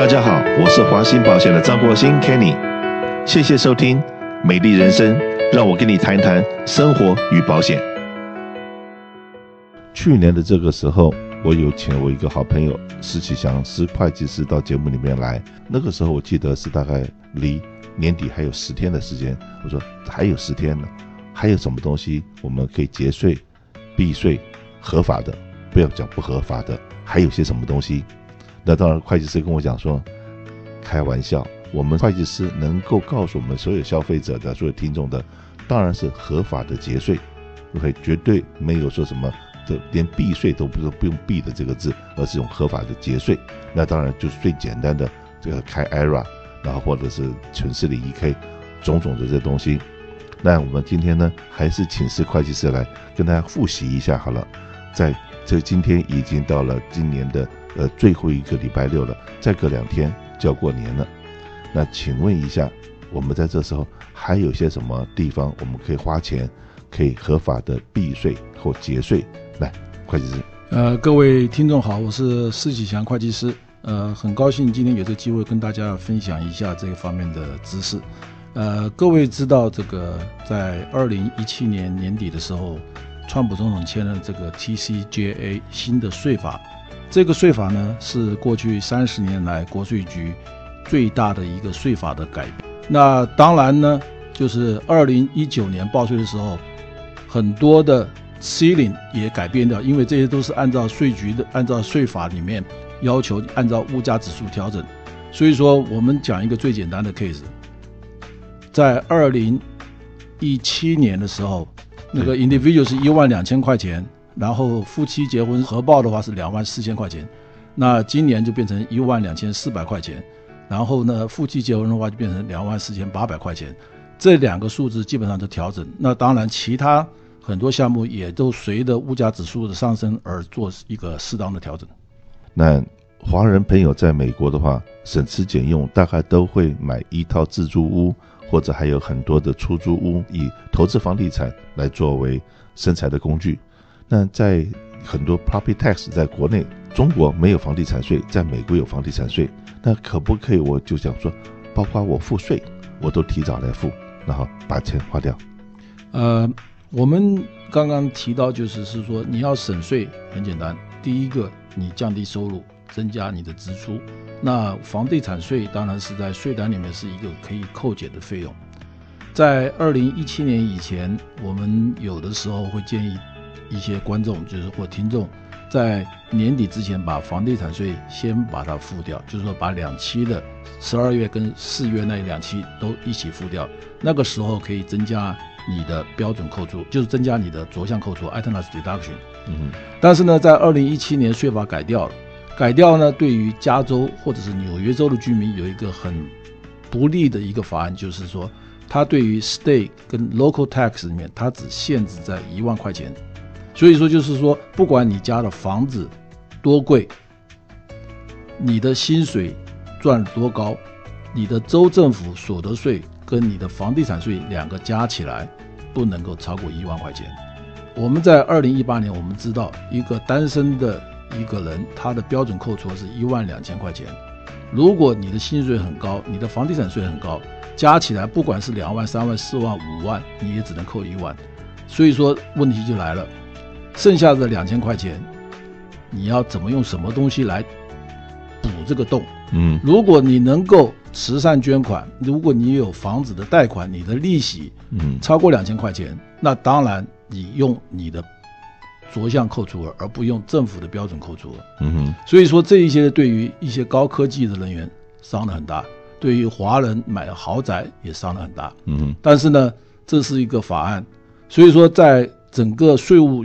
大家好，我是华兴保险的张国兴 Kenny，谢谢收听《美丽人生》，让我跟你谈谈生活与保险。去年的这个时候，我有请我一个好朋友施启祥施会计师到节目里面来。那个时候我记得是大概离年底还有十天的时间。我说还有十天呢，还有什么东西我们可以节税、避税、合法的？不要讲不合法的，还有些什么东西？那当然，会计师跟我讲说，开玩笑，我们会计师能够告诉我们所有消费者的、所有听众的，当然是合法的节税，OK，绝对没有说什么这连避税都不是不用避的这个字，而是用合法的节税。那当然就是最简单的这个开 IRA，然后或者是城市里 EK，种种的这东西。那我们今天呢，还是请示会计师来跟大家复习一下好了，在这今天已经到了今年的。呃，最后一个礼拜六了，再隔两天就要过年了。那请问一下，我们在这时候还有些什么地方我们可以花钱，可以合法的避税或节税？来，会计师。呃，各位听众好，我是施启祥会计师。呃，很高兴今天有这个机会跟大家分享一下这个方面的知识。呃，各位知道这个在二零一七年年底的时候，川普总统签了这个 TCJA 新的税法。这个税法呢，是过去三十年来国税局最大的一个税法的改变。那当然呢，就是二零一九年报税的时候，很多的 ceiling 也改变掉，因为这些都是按照税局的、按照税法里面要求，按照物价指数调整。所以说，我们讲一个最简单的 case，在二零一七年的时候，那个 individual 是一万两千块钱。然后夫妻结婚合报的话是两万四千块钱，那今年就变成一万两千四百块钱，然后呢，夫妻结婚的话就变成两万四千八百块钱，这两个数字基本上都调整。那当然，其他很多项目也都随着物价指数的上升而做一个适当的调整。那华人朋友在美国的话，省吃俭用，大概都会买一套自住屋，或者还有很多的出租屋，以投资房地产来作为生财的工具。那在很多 property tax 在国内，中国没有房地产税，在美国有房地产税。那可不可以？我就想说，包括我付税，我都提早来付，然后把钱花掉。呃，我们刚刚提到就是是说，你要省税很简单，第一个你降低收入，增加你的支出。那房地产税当然是在税单里面是一个可以扣减的费用。在二零一七年以前，我们有的时候会建议。一些观众就是或听众，在年底之前把房地产税先把它付掉，就是说把两期的十二月跟四月那两期都一起付掉，那个时候可以增加你的标准扣除，就是增加你的着项扣除 （itemized deduction）。嗯，但是呢，在二零一七年税法改掉了，改掉呢，对于加州或者是纽约州的居民有一个很不利的一个法案，就是说，它对于 state 跟 local tax 里面，它只限制在一万块钱。所以说，就是说，不管你家的房子多贵，你的薪水赚多高，你的州政府所得税跟你的房地产税两个加起来，不能够超过一万块钱。我们在二零一八年，我们知道一个单身的一个人，他的标准扣除是一万两千块钱。如果你的薪水很高，你的房地产税很高，加起来不管是两万、三万、四万、五万，你也只能扣一万。所以说，问题就来了。剩下的两千块钱，你要怎么用什么东西来补这个洞？嗯，如果你能够慈善捐款，如果你有房子的贷款，你的利息嗯超过两千块钱，嗯，那当然你用你的着项扣除额，而不用政府的标准扣除额。嗯哼，所以说这一些对于一些高科技的人员伤得很大，对于华人买豪宅也伤得很大。嗯哼，但是呢，这是一个法案，所以说在整个税务。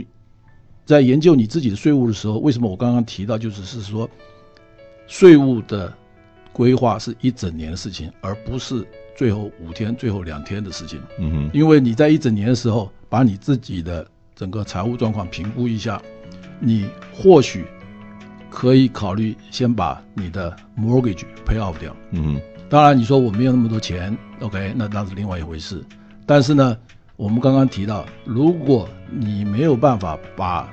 在研究你自己的税务的时候，为什么我刚刚提到就是是说，税务的规划是一整年的事情，而不是最后五天、最后两天的事情。嗯哼，因为你在一整年的时候，把你自己的整个财务状况评估一下，你或许可以考虑先把你的 mortgage pay off 掉。嗯哼，当然你说我没有那么多钱，OK，那那是另外一回事。但是呢，我们刚刚提到，如果你没有办法把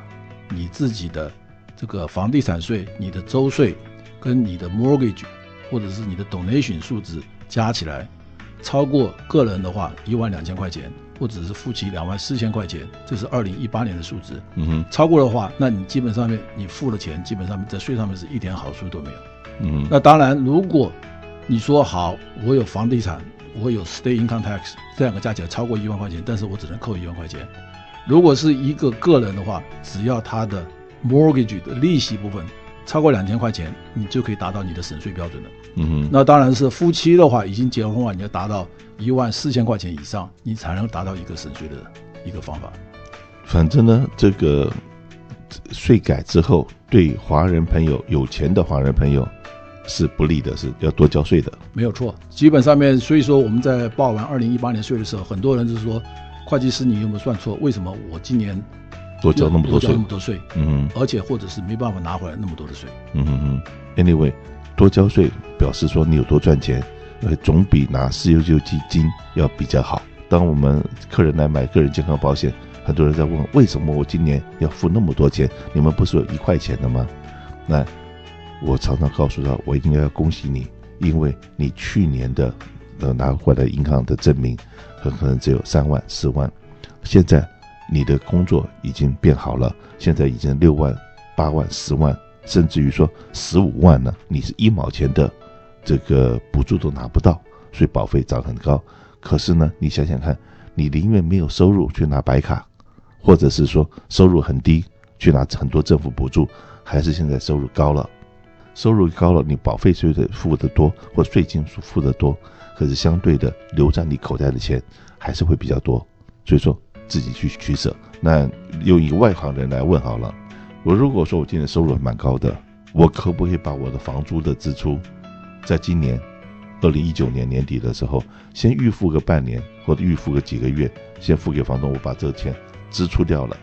你自己的这个房地产税、你的周税跟你的 mortgage 或者是你的 donation 数值加起来超过个人的话一万两千块钱，或者是夫妻两万四千块钱，这是二零一八年的数字。嗯哼，超过的话，那你基本上面你付了钱，基本上面在税上面是一点好处都没有。嗯哼，那当然，如果你说好，我有房地产，我有 state income tax，这两个加起来超过一万块钱，但是我只能扣一万块钱。如果是一个个人的话，只要他的 mortgage 的利息部分超过两千块钱，你就可以达到你的省税标准了。嗯哼，那当然是夫妻的话，已经结婚了，你要达到一万四千块钱以上，你才能达到一个省税的一个方法。反正呢，这个税改之后，对华人朋友有钱的华人朋友是不利的，是要多交税的。没有错，基本上面，所以说我们在报完二零一八年税的时候，很多人就是说，会计师你有没有算错？为什么我今年多交那么多税？多交那么多税？嗯哼，而且或者是没办法拿回来那么多的税。嗯哼哼，Anyway，多交税表示说你有多赚钱，呃，总比拿失业救济金要比较好。当我们客人来买个人健康保险，很多人在问，为什么我今年要付那么多钱？你们不是有一块钱的吗？那我常常告诉他，我应该要恭喜你，因为你去年的呃拿回来银行的证明，很可能只有三万四万，现在你的工作已经变好了，现在已经六万八万十万，甚至于说十五万了，你是一毛钱的这个补助都拿不到，所以保费涨很高。可是呢，你想想看，你宁愿没有收入去拿白卡，或者是说收入很低去拿很多政府补助，还是现在收入高了，收入高了，你保费税的付得多，或税金付得多，可是相对的留在你口袋的钱还是会比较多。所以说自己去取舍。那用一个外行人来问好了，我如果说我今年收入蛮高的，我可不可以把我的房租的支出，在今年？二零一九年年底的时候，先预付个半年或者预付个几个月，先付给房东，我把这个钱支出掉了，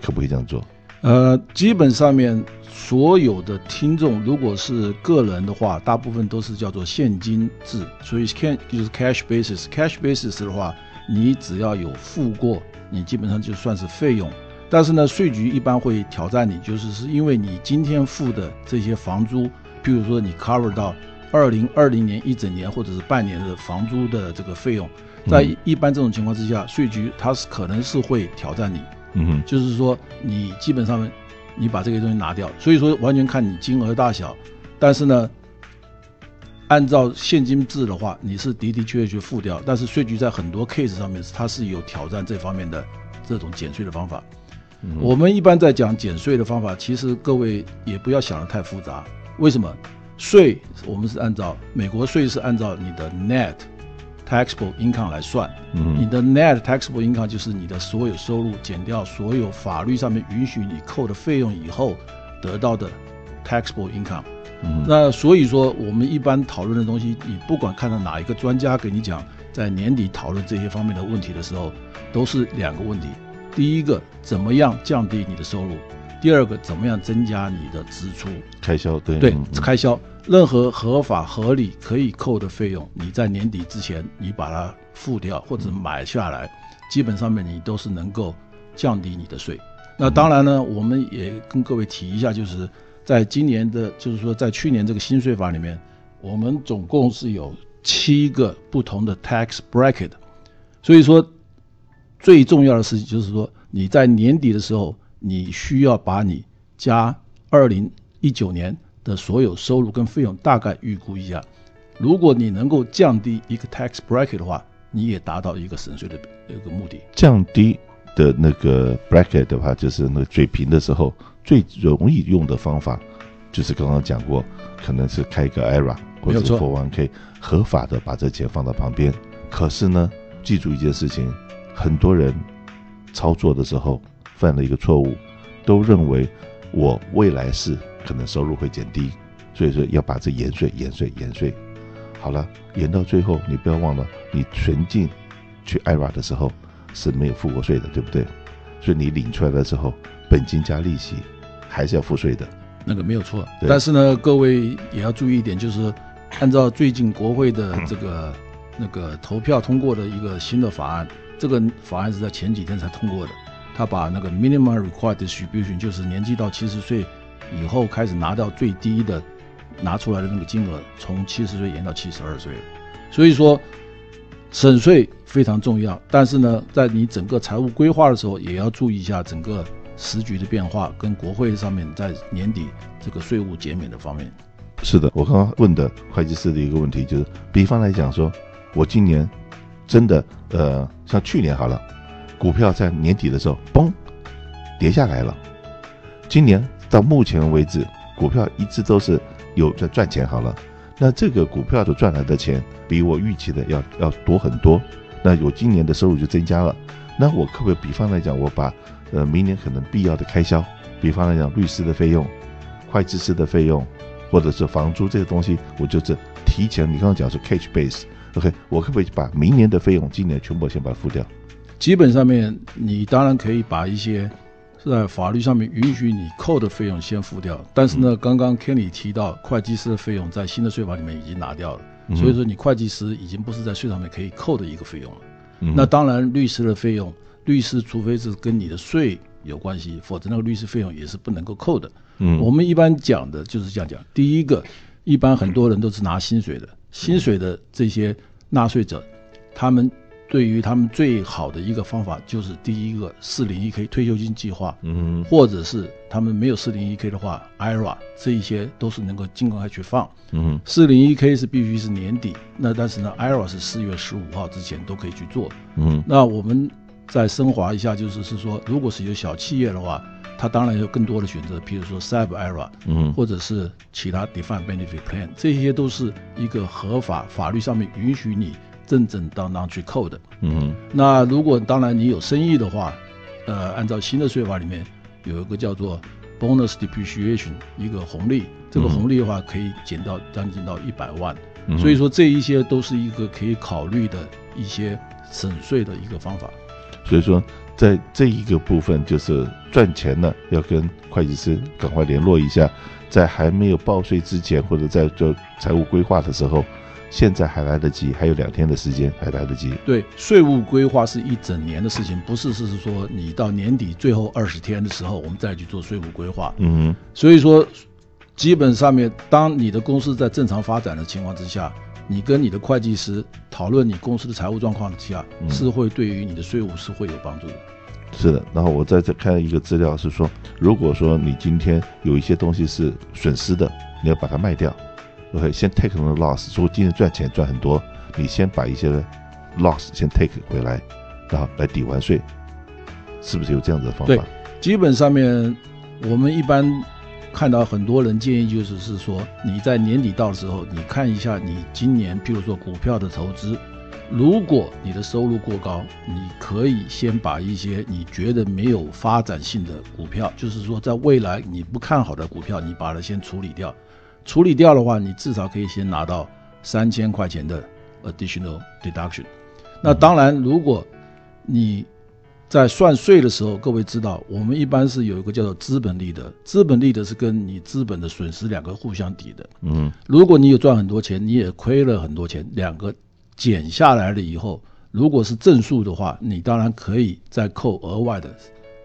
可不可以这样做？呃，基本上面所有的听众，如果是个人的话，大部分都是叫做现金制，所以 can 就是 cash basis。cash basis 的话，你只要有付过，你基本上就算是费用。但是呢，税局一般会挑战你，就是是因为你今天付的这些房租，譬如说你 cover 到。二零二零年一整年或者是半年的房租的这个费用，在一般这种情况之下，税局它是可能是会挑战你，嗯哼，就是说你基本上你把这个东西拿掉，所以说完全看你金额大小，但是呢，按照现金制的话，你是的的确确去付掉，但是税局在很多 case 上面它是有挑战这方面的这种减税的方法。我们一般在讲减税的方法，其实各位也不要想得太复杂，为什么？税我们是按照美国税是按照你的 net taxable income 来算，嗯，你的 net taxable income 就是你的所有收入减掉所有法律上面允许你扣的费用以后得到的 taxable income，嗯，那所以说我们一般讨论的东西，你不管看到哪一个专家给你讲，在年底讨论这些方面的问题的时候，都是两个问题，第一个怎么样降低你的收入？第二个，怎么样增加你的支出？开销？对对，开销，任何合法合理可以扣的费用，你在年底之前你把它付掉或者买下来，基本上面你都是能够降低你的税。那当然呢，我们也跟各位提一下，就是在今年的，就是说在去年这个新税法里面，我们总共是有七个不同的 tax bracket，所以说最重要的事情就是说你在年底的时候。你需要把你加二零一九年的所有收入跟费用大概预估一下，如果你能够降低一个 tax bracket 的话，你也达到一个省税的一个目的。降低的那个 bracket 的话，就是那个水平的时候最容易用的方法，就是刚刚讲过，可能是开一个 IRA 或者 401k，合法的把这钱放到旁边。可是呢，记住一件事情，很多人操作的时候。犯了一个错误，都认为我未来是可能收入会减低，所以说要把这延税、延税、延税。好了，延到最后，你不要忘了，你存进去 IRA 的时候是没有付过税的，对不对？所以你领出来的时候，本金加利息还是要付税的。那个没有错，但是呢，各位也要注意一点，就是按照最近国会的这个那个投票通过的一个新的法案，这个法案是在前几天才通过的。他把那个 minimum required distribution，就是年纪到七十岁以后开始拿到最低的拿出来的那个金额从七十岁延到七十二岁。所以说，省税非常重要，但是呢，在你整个财务规划的时候，也要注意一下整个时局的变化跟国会上面在年底这个税务减免的方面。是的，我刚刚问的会计师的一个问题就是，比方来讲说，我今年真的呃，像去年好了，股票在年底的时候嘣跌下来了，今年到目前为止，股票一直都是有在赚钱好了。那这个股票的赚来的钱比我预期的要要多很多，那我今年的收入就增加了。那我可不可以比方来讲，我把呃明年可能必要的开销，比方来讲律师的费用、会计师的费用，或者是房租这些东西，我就是提前。你刚刚讲是 catch base，OK，我可不可以把明年的费用今年全部先把它付掉？基本上面，你当然可以把一些。是在法律上面允许你扣的费用先付掉，但是呢，刚刚 Kenny 提到会计师的费用在新的税法里面已经拿掉了，所以说你会计师已经不是在税上面可以扣的一个费用了。那当然，律师的费用，律师除非是跟你的税有关系，否则那个律师费用也是不能够扣的。嗯，我们一般讲的就是这样讲。第一个，一般很多人都是拿薪水的，薪水的这些纳税者，他们。对于他们最好的一个方法就是第一个四零一 k 退休金计划，嗯，或者是他们没有四零一 k 的话，IRA 这一些都是能够尽快去放，嗯，四零一 k 是必须是年底，那但是呢，IRA 是四月十五号之前都可以去做，嗯，那我们再升华一下，就是是说，如果是有小企业的话，他当然有更多的选择，比如说 SEB IRA，嗯，或者是其他 Defined Benefit Plan，这些都是一个合法法律上面允许你。正正当当去扣的，嗯，那如果当然你有生意的话，呃，按照新的税法里面有一个叫做 bonus depreciation 一个红利，这个红利的话可以减到将近到一百万，嗯，所以说这一些都是一个可以考虑的一些省税的一个方法。所以说，在这一个部分就是赚钱呢，要跟会计师赶快联络一下，在还没有报税之前或者在做财务规划的时候。现在还来得及，还有两天的时间还来得及。对，税务规划是一整年的事情，不是是是说你到年底最后二十天的时候，我们再去做税务规划。嗯哼，所以说，基本上面，当你的公司在正常发展的情况之下，你跟你的会计师讨论你公司的财务状况之下，嗯、是会对于你的税务是会有帮助的。是的，然后我在这看一个资料是说，如果说你今天有一些东西是损失的，你要把它卖掉。OK，先 take 那个 loss，如果今天赚钱赚很多，你先把一些 loss 先 take 回来，然后来抵完税，是不是有这样子的方法？对，基本上面我们一般看到很多人建议就是是说，你在年底到的时候，你看一下你今年，譬如说股票的投资，如果你的收入过高，你可以先把一些你觉得没有发展性的股票，就是说在未来你不看好的股票，你把它先处理掉。处理掉的话，你至少可以先拿到三千块钱的 additional deduction。那当然，如果你在算税的时候，各位知道，我们一般是有一个叫做资本利得，资本利得是跟你资本的损失两个互相抵的。嗯，如果你有赚很多钱，你也亏了很多钱，两个减下来了以后，如果是正数的话，你当然可以再扣额外的，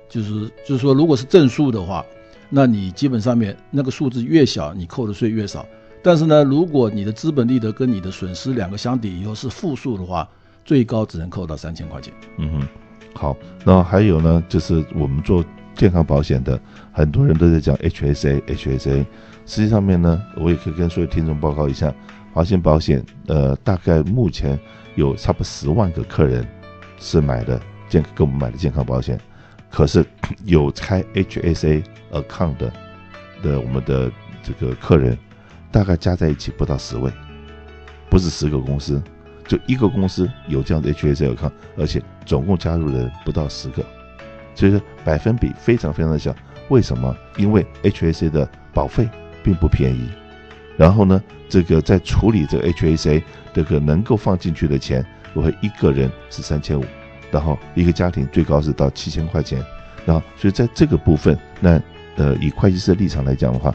就是就是说，如果是正数的话。那你基本上面那个数字越小，你扣的税越少。但是呢，如果你的资本利得跟你的损失两个相抵以后是负数的话，最高只能扣到三千块钱。嗯哼，好。那还有呢，就是我们做健康保险的，很多人都在讲 HSA，HSA。实际上面呢，我也可以跟所有听众报告一下，华信保险呃，大概目前有差不多十万个客人是买的健跟我们买的健康保险。可是有开 HSA account 的的我们的这个客人，大概加在一起不到十位，不是十个公司，就一个公司有这样的 HSA account，而且总共加入的人不到十个，所以说百分比非常非常的小。为什么？因为 HSA 的保费并不便宜，然后呢，这个在处理这个 HSA 这个能够放进去的钱，我会一个人是三千五。然后一个家庭最高是到七千块钱，然后所以在这个部分，那呃以会计师的立场来讲的话，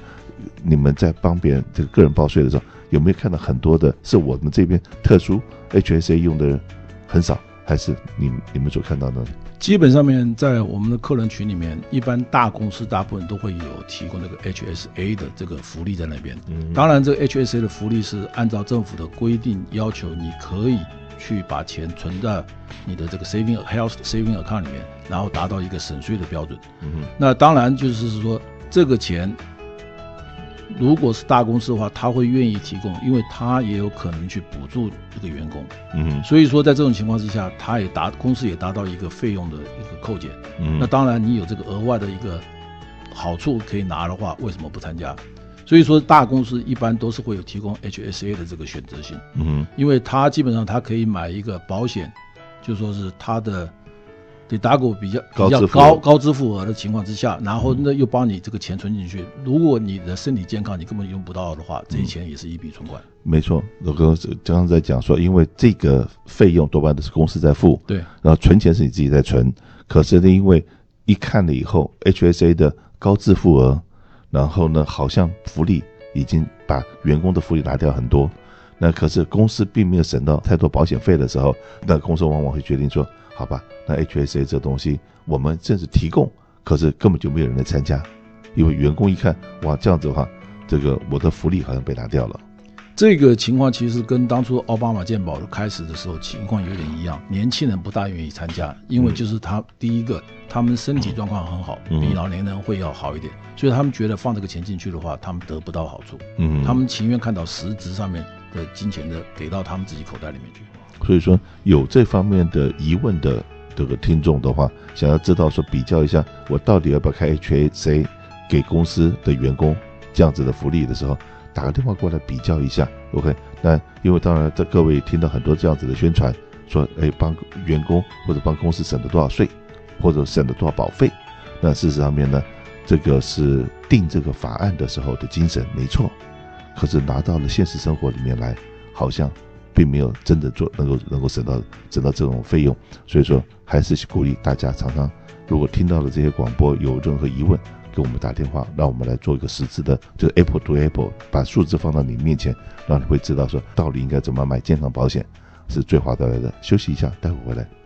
你们在帮别人这个个人报税的时候，有没有看到很多的是我们这边特殊 HSA 用的人很少，还是你你们所看到的？基本上面在我们的客人群里面，一般大公司大部分都会有提供这个 HSA 的这个福利在那边。嗯，当然这个 HSA 的福利是按照政府的规定要求，你可以去把钱存在你的这个 saving health saving account 里面，然后达到一个省税的标准。嗯，那当然就是说这个钱。如果是大公司的话，他会愿意提供，因为他也有可能去补助这个员工。嗯，所以说在这种情况之下，他也达公司也达到一个费用的一个扣减。嗯，那当然你有这个额外的一个好处可以拿的话，为什么不参加？所以说大公司一般都是会有提供 HSA 的这个选择性。嗯，因为它基本上它可以买一个保险，就说是它的。你打狗比较比较高高支付额的情况之下，然后那又帮你这个钱存进去。如果你的身体健康你根本用不到的话，这些钱也是一笔存款。没错，我刚刚在讲说，因为这个费用多半都是公司在付，对，然后存钱是你自己在存。可是呢，因为一看了以后，HSA 的高支付额，然后呢，好像福利已经把员工的福利拿掉很多。那可是公司并没有省到太多保险费的时候，那公司往往会决定说。好吧，那 HSA 这东西我们正是提供，可是根本就没有人来参加，因为员工一看，哇，这样子的话，这个我的福利好像被拿掉了。这个情况其实跟当初奥巴马健保开始的时候情况有点一样，年轻人不大愿意参加，因为就是他第一个，他们身体状况很好，比老年人会要好一点，所以他们觉得放这个钱进去的话，他们得不到好处，嗯，他们情愿看到实质上面的金钱的给到他们自己口袋里面去。所以说，有这方面的疑问的这个听众的话，想要知道说比较一下，我到底要不要开 HSA 给公司的员工这样子的福利的时候，打个电话过来比较一下，OK？那因为当然，在各位听到很多这样子的宣传，说哎帮员工或者帮公司省了多少税，或者省了多少保费，那事实上面呢，这个是定这个法案的时候的精神没错，可是拿到了现实生活里面来，好像。并没有真的做能够能够省到省到这种费用，所以说还是鼓励大家常常，如果听到了这些广播有任何疑问，给我们打电话，让我们来做一个实质的，就是 Apple to Apple，把数字放到你面前，让你会知道说到底应该怎么买健康保险是最划得来的。休息一下，待会回来。